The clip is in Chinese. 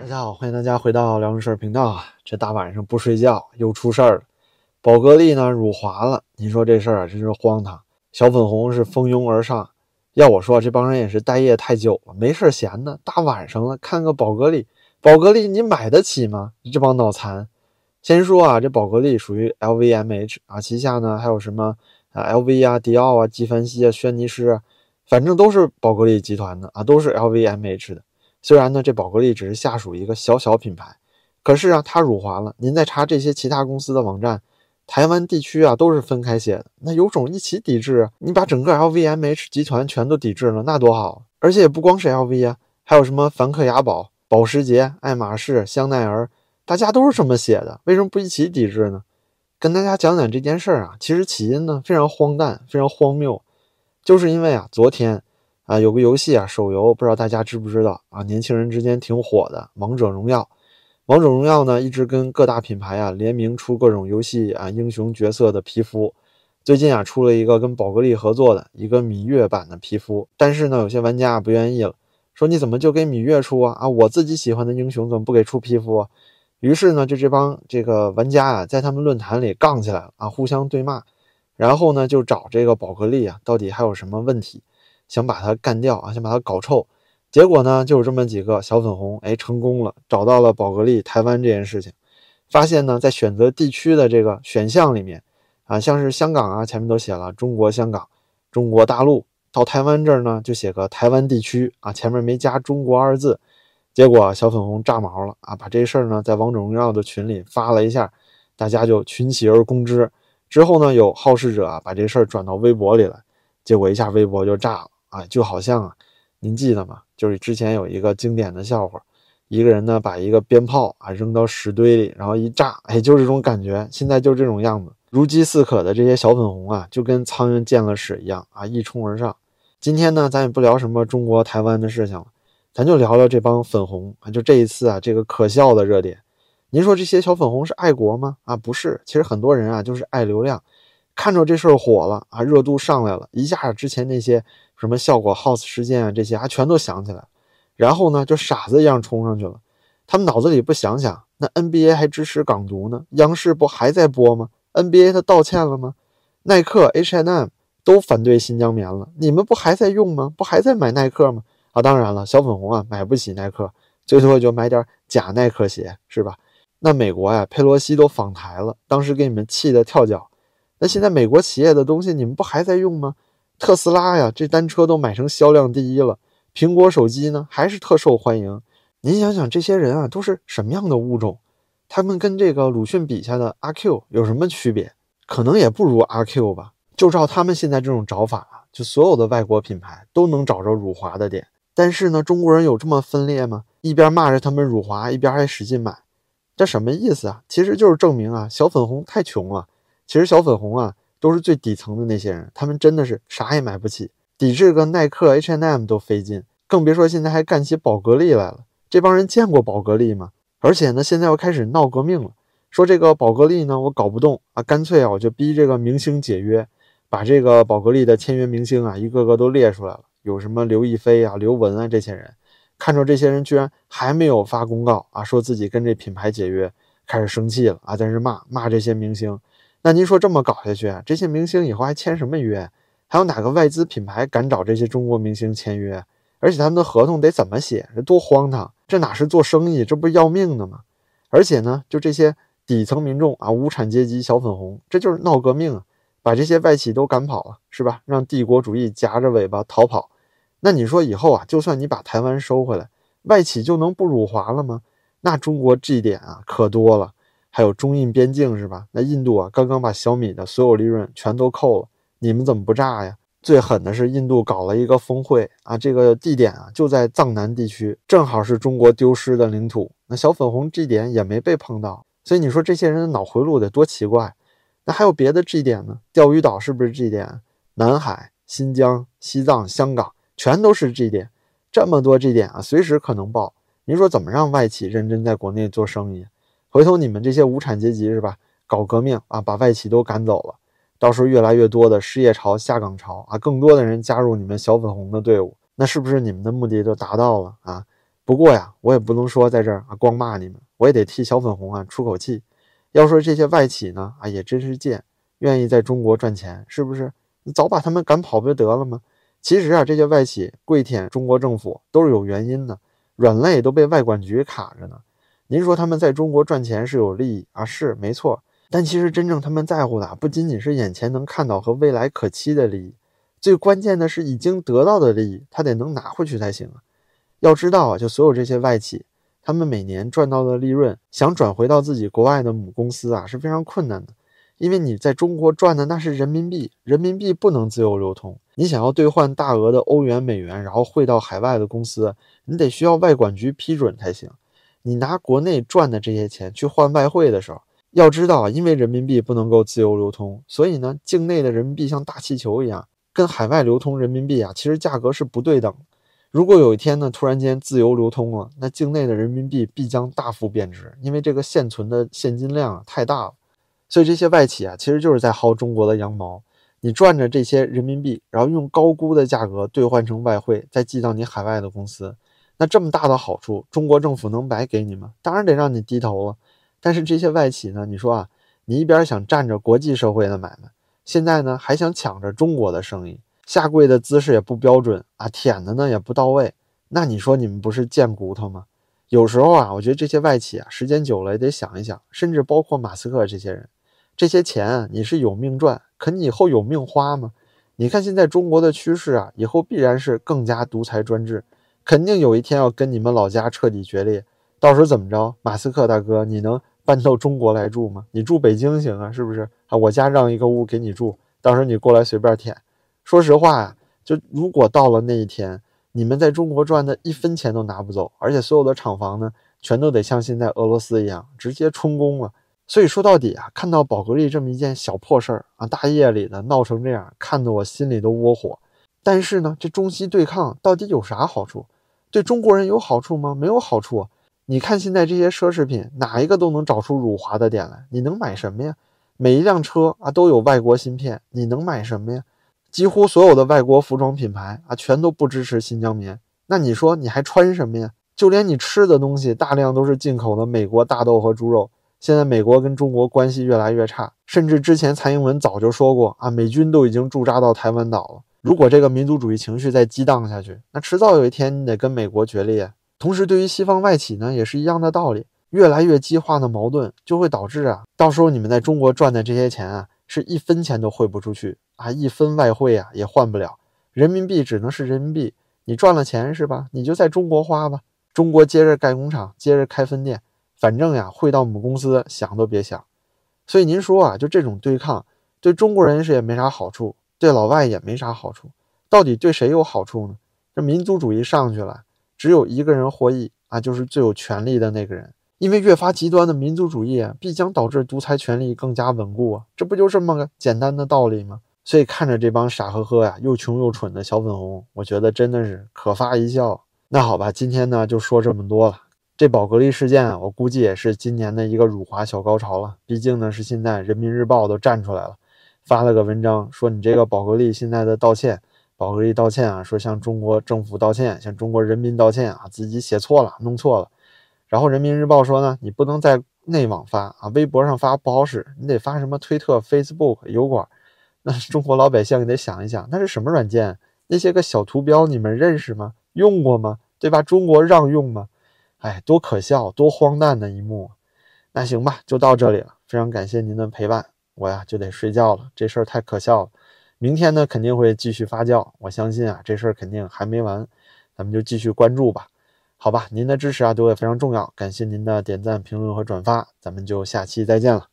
大家好，欢迎大家回到聊事儿频道啊！这大晚上不睡觉又出事儿了，宝格丽呢辱华了。您说这事儿啊，真是荒唐。小粉红是蜂拥而上，要我说，这帮人也是待业太久了，没事闲的，大晚上了看个宝格丽，宝格丽你买得起吗？这帮脑残！先说啊，这宝格丽属于 LVMH 啊，旗下呢还有什么啊 LV 啊、迪奥啊、纪梵希啊、轩尼诗啊，反正都是宝格丽集团的啊，都是 LVMH 的。虽然呢，这宝格丽只是下属一个小小品牌，可是啊，它辱华了。您再查这些其他公司的网站，台湾地区啊都是分开写的，那有种一起抵制啊！你把整个 LVMH 集团全都抵制了，那多好！而且也不光是 LV 啊，还有什么梵克雅宝、保时捷、爱马仕、香奈儿，大家都是这么写的，为什么不一起抵制呢？跟大家讲讲这件事儿啊，其实起因呢非常荒诞，非常荒谬，就是因为啊，昨天。啊，有个游戏啊，手游不知道大家知不知道啊？年轻人之间挺火的，《王者荣耀》。《王者荣耀》呢，一直跟各大品牌啊联名出各种游戏啊英雄角色的皮肤。最近啊，出了一个跟宝格丽合作的一个芈月版的皮肤，但是呢，有些玩家不愿意了，说你怎么就给芈月出啊？啊，我自己喜欢的英雄怎么不给出皮肤？啊？于是呢，就这帮这个玩家啊，在他们论坛里杠起来了啊，互相对骂，然后呢，就找这个宝格丽啊，到底还有什么问题？想把它干掉啊，想把它搞臭，结果呢，就是这么几个小粉红，哎，成功了，找到了宝格丽台湾这件事情，发现呢，在选择地区的这个选项里面，啊，像是香港啊，前面都写了中国香港、中国大陆，到台湾这儿呢，就写个台湾地区啊，前面没加中国二字，结果小粉红炸毛了啊，把这事儿呢，在王者荣耀的群里发了一下，大家就群起而攻之，之后呢，有好事者啊，把这事儿转到微博里来，结果一下微博就炸了。啊，就好像啊，您记得吗？就是之前有一个经典的笑话，一个人呢把一个鞭炮啊扔到屎堆里，然后一炸，哎，就这种感觉。现在就这种样子，如饥似渴的这些小粉红啊，就跟苍蝇见了屎一样啊，一冲而上。今天呢，咱也不聊什么中国台湾的事情了，咱就聊聊这帮粉红啊。就这一次啊，这个可笑的热点，您说这些小粉红是爱国吗？啊，不是，其实很多人啊就是爱流量，看着这事儿火了啊，热度上来了，一下之前那些。什么效果 House 事件啊，这些还全都想起来，然后呢，就傻子一样冲上去了。他们脑子里不想想，那 NBA 还支持港独呢？央视不还在播吗？NBA 他道歉了吗？耐克、H&M 都反对新疆棉了，你们不还在用吗？不还在买耐克吗？啊，当然了，小粉红啊，买不起耐克，最多也就买点假耐克鞋，是吧？那美国呀，佩洛西都访台了，当时给你们气得跳脚。那现在美国企业的东西，你们不还在用吗？特斯拉呀，这单车都买成销量第一了。苹果手机呢，还是特受欢迎。您想想，这些人啊，都是什么样的物种？他们跟这个鲁迅笔下的阿 Q 有什么区别？可能也不如阿 Q 吧。就照他们现在这种找法啊，就所有的外国品牌都能找着辱华的点。但是呢，中国人有这么分裂吗？一边骂着他们辱华，一边还使劲买，这什么意思啊？其实就是证明啊，小粉红太穷了。其实小粉红啊。都是最底层的那些人，他们真的是啥也买不起，抵制个耐克、H&M 都费劲，更别说现在还干起宝格丽来了。这帮人见过宝格丽吗？而且呢，现在又开始闹革命了，说这个宝格丽呢，我搞不动啊，干脆啊，我就逼这个明星解约，把这个宝格丽的签约明星啊，一个个都列出来了，有什么刘亦菲啊、刘雯啊这些人，看着这些人居然还没有发公告啊，说自己跟这品牌解约，开始生气了啊，在这骂骂这些明星。那您说这么搞下去，这些明星以后还签什么约？还有哪个外资品牌敢找这些中国明星签约？而且他们的合同得怎么写？这多荒唐！这哪是做生意，这不要命的吗？而且呢，就这些底层民众啊，无产阶级小粉红，这就是闹革命啊，把这些外企都赶跑了，是吧？让帝国主义夹着尾巴逃跑。那你说以后啊，就算你把台湾收回来，外企就能不辱华了吗？那中国这一点啊，可多了。还有中印边境是吧？那印度啊，刚刚把小米的所有利润全都扣了，你们怎么不炸呀？最狠的是印度搞了一个峰会啊，这个地点啊就在藏南地区，正好是中国丢失的领土。那小粉红 G 点也没被碰到，所以你说这些人的脑回路得多奇怪？那还有别的 G 点呢？钓鱼岛是不是 G 点？南海、新疆、西藏、香港全都是 G 点，这么多 G 点啊，随时可能爆。您说怎么让外企认真在国内做生意？回头你们这些无产阶级是吧？搞革命啊，把外企都赶走了，到时候越来越多的失业潮、下岗潮啊，更多的人加入你们小粉红的队伍，那是不是你们的目的就达到了啊？不过呀，我也不能说在这儿啊光骂你们，我也得替小粉红啊出口气。要说这些外企呢，啊也真是贱，愿意在中国赚钱，是不是？你早把他们赶跑不就得了吗？其实啊，这些外企跪舔中国政府都是有原因的，软肋都被外管局卡着呢。您说他们在中国赚钱是有利益啊，是没错。但其实真正他们在乎的不仅仅是眼前能看到和未来可期的利益，最关键的是已经得到的利益，他得能拿回去才行啊。要知道啊，就所有这些外企，他们每年赚到的利润，想转回到自己国外的母公司啊，是非常困难的。因为你在中国赚的那是人民币，人民币不能自由流通。你想要兑换大额的欧元、美元，然后汇到海外的公司，你得需要外管局批准才行。你拿国内赚的这些钱去换外汇的时候，要知道啊，因为人民币不能够自由流通，所以呢，境内的人民币像大气球一样，跟海外流通人民币啊，其实价格是不对等。如果有一天呢，突然间自由流通了，那境内的人民币必将大幅贬值，因为这个现存的现金量啊太大了。所以这些外企啊，其实就是在薅中国的羊毛。你赚着这些人民币，然后用高估的价格兑换成外汇，再寄到你海外的公司，那这么大的好处，中国政府能白给你吗？当然得让你低头了。但是这些外企呢，你说啊，你一边想占着国际社会的买卖，现在呢还想抢着中国的生意，下跪的姿势也不标准啊，舔的呢也不到位，那你说你们不是贱骨头吗？有时候啊，我觉得这些外企啊，时间久了也得想一想，甚至包括马斯克这些人。这些钱你是有命赚，可你以后有命花吗？你看现在中国的趋势啊，以后必然是更加独裁专制，肯定有一天要跟你们老家彻底决裂。到时候怎么着，马斯克大哥，你能搬到中国来住吗？你住北京行啊，是不是啊？我家让一个屋给你住，到时候你过来随便舔。说实话呀，就如果到了那一天，你们在中国赚的一分钱都拿不走，而且所有的厂房呢，全都得像现在俄罗斯一样直接充公了。所以说到底啊，看到宝格丽这么一件小破事儿啊，大夜里的闹成这样，看得我心里都窝火。但是呢，这中西对抗到底有啥好处？对中国人有好处吗？没有好处。你看现在这些奢侈品，哪一个都能找出辱华的点来？你能买什么呀？每一辆车啊都有外国芯片，你能买什么呀？几乎所有的外国服装品牌啊，全都不支持新疆棉。那你说你还穿什么呀？就连你吃的东西，大量都是进口的美国大豆和猪肉。现在美国跟中国关系越来越差，甚至之前蔡英文早就说过啊，美军都已经驻扎到台湾岛了。如果这个民族主义情绪再激荡下去，那迟早有一天你得跟美国决裂。同时，对于西方外企呢，也是一样的道理。越来越激化的矛盾就会导致啊，到时候你们在中国赚的这些钱啊，是一分钱都汇不出去啊，一分外汇啊也换不了，人民币只能是人民币。你赚了钱是吧？你就在中国花吧，中国接着盖工厂，接着开分店。反正呀，汇到母公司想都别想。所以您说啊，就这种对抗，对中国人是也没啥好处，对老外也没啥好处。到底对谁有好处呢？这民族主义上去了，只有一个人获益啊，就是最有权力的那个人。因为越发极端的民族主义，必将导致独裁权力更加稳固啊，这不就这么个简单的道理吗？所以看着这帮傻呵呵呀，又穷又蠢的小粉红，我觉得真的是可发一笑。那好吧，今天呢就说这么多了。这宝格丽事件啊，我估计也是今年的一个辱华小高潮了。毕竟呢，是现在人民日报都站出来了，发了个文章说你这个宝格丽现在的道歉，宝格丽道歉啊，说向中国政府道歉，向中国人民道歉啊，自己写错了，弄错了。然后人民日报说呢，你不能在内网发啊，微博上发不好使，你得发什么推特、Facebook、油管。那中国老百姓你得想一想，那是什么软件？那些个小图标你们认识吗？用过吗？对吧？中国让用吗？哎，多可笑，多荒诞的一幕！那行吧，就到这里了。非常感谢您的陪伴，我呀就得睡觉了。这事儿太可笑了，明天呢肯定会继续发酵。我相信啊，这事儿肯定还没完，咱们就继续关注吧。好吧，您的支持啊对我也非常重要，感谢您的点赞、评论和转发，咱们就下期再见了。